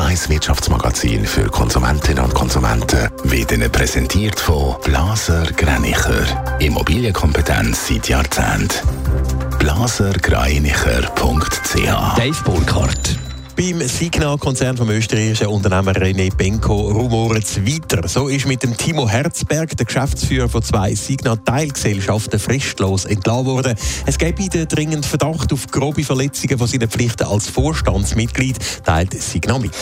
Radio 1 Wirtschaftsmagazin für Konsumentinnen und Konsumenten wird Ihnen präsentiert von Blaser Greinicher. Immobilienkompetenz seit Jahrzehnten. blasergreinicher.ch Dave Burkhardt. Beim Signal-Konzern vom österreichischen Unternehmer René Benko rumoren es weiter. So ist mit dem Timo Herzberg, der Geschäftsführer von zwei Signal-Teilgesellschaften, fristlos entlassen worden. Es gäbe den dringend Verdacht auf grobe Verletzungen von seinen Pflichten als Vorstandsmitglied, teilt Signal mit.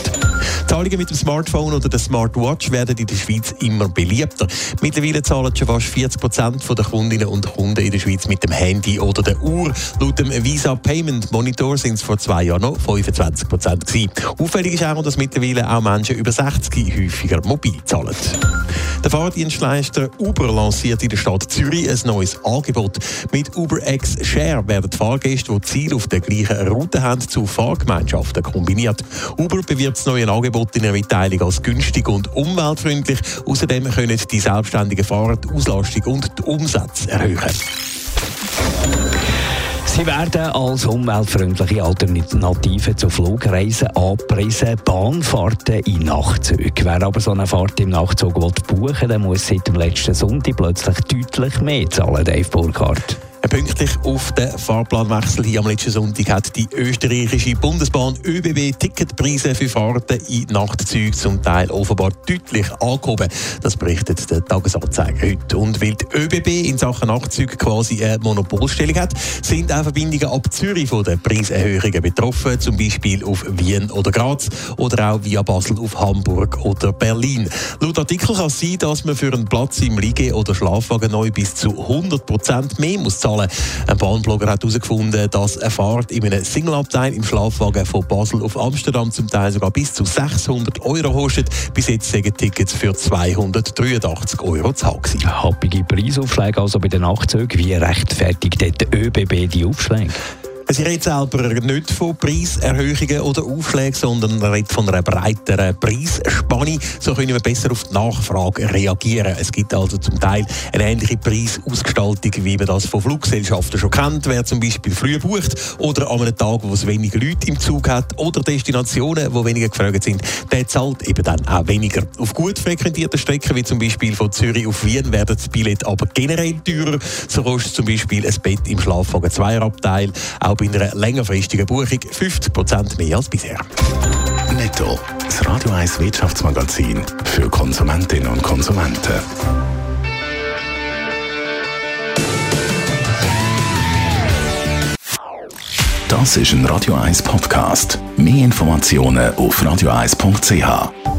Zahlungen mit dem Smartphone oder der Smartwatch werden in der Schweiz immer beliebter. Mittlerweile zahlen schon fast 40 Prozent der Kundinnen und Kunden in der Schweiz mit dem Handy oder der Uhr. Laut dem Visa Payment Monitor sind es vor zwei Jahren noch 25 Prozent. Gewesen. Auffällig ist auch, dass mittlerweile auch Menschen über 60 häufiger mobil zahlen. Der Fahrdienstleister Uber lanciert in der Stadt Zürich ein neues Angebot. Mit UberX Share werden Fahrgäste, die Ziel auf der gleichen Route haben, zu Fahrgemeinschaften kombiniert. Uber bewirbt das neue Angebot in der Mitteilung als günstig und umweltfreundlich. Außerdem können die selbstständigen Fahrer die Auslastung und die Umsätze erhöhen. Sie werden als umweltfreundliche Alternative zu Flugreisen angepriesen. Bahnfahrten in Nachtzügen. Wer aber so eine Fahrt im Nachtzug buchen will, der muss seit dem letzten Sonntag plötzlich deutlich mehr zahlen, Dave Burkhardt. Pünktlich auf den Fahrplanwechsel hier am letzten Sonntag hat die österreichische Bundesbahn ÖBB Ticketpreise für Fahrten in Nachtzügen zum Teil offenbar deutlich angehoben. Das berichtet der Tagesanzeiger heute. Und weil die ÖBB in Sachen Nachtzüge quasi eine Monopolstellung hat, sind auch Verbindungen ab Zürich von den Preiserhöhungen betroffen, zum Beispiel auf Wien oder Graz oder auch via Basel auf Hamburg oder Berlin. Laut Artikel kann es sein, dass man für einen Platz im Liege- oder Schlafwagen neu bis zu 100 Prozent mehr muss zahlen zahlen. Ein Bahnblogger hat herausgefunden, dass eine Fahrt in einem Single-Abteil im Schlafwagen von Basel auf Amsterdam zum Teil sogar bis zu 600 Euro kostet. Bis jetzt sind Tickets für 283 Euro zu haben. Happige Preisaufschläge also bei den Nachtzügen. Wie rechtfertigt der ÖBB die Aufschläge? Sie redet selber nicht von Preiserhöhungen oder Aufschlägen, sondern redet von einer breiteren Preisspanne. So können wir besser auf die Nachfrage reagieren. Es gibt also zum Teil eine ähnliche Preisausgestaltung, wie man das von Fluggesellschaften schon kennt. Wer zum Beispiel früh bucht oder an einem Tag, wo es weniger Leute im Zug hat oder Destinationen, wo weniger gefragt sind, der zahlt eben dann auch weniger. Auf gut frequentierten Strecken, wie zum Beispiel von Zürich auf Wien, werden das Billett aber generell teurer. So kostet zum Beispiel ein Bett im Schlafwagen Zweierabteil auch bei einer längerfristigen Buchung 50% mehr als bisher. Netto, das Radio 1 Wirtschaftsmagazin für Konsumentinnen und Konsumenten. Das ist ein Radio 1 Podcast. Mehr Informationen auf radio1.ch.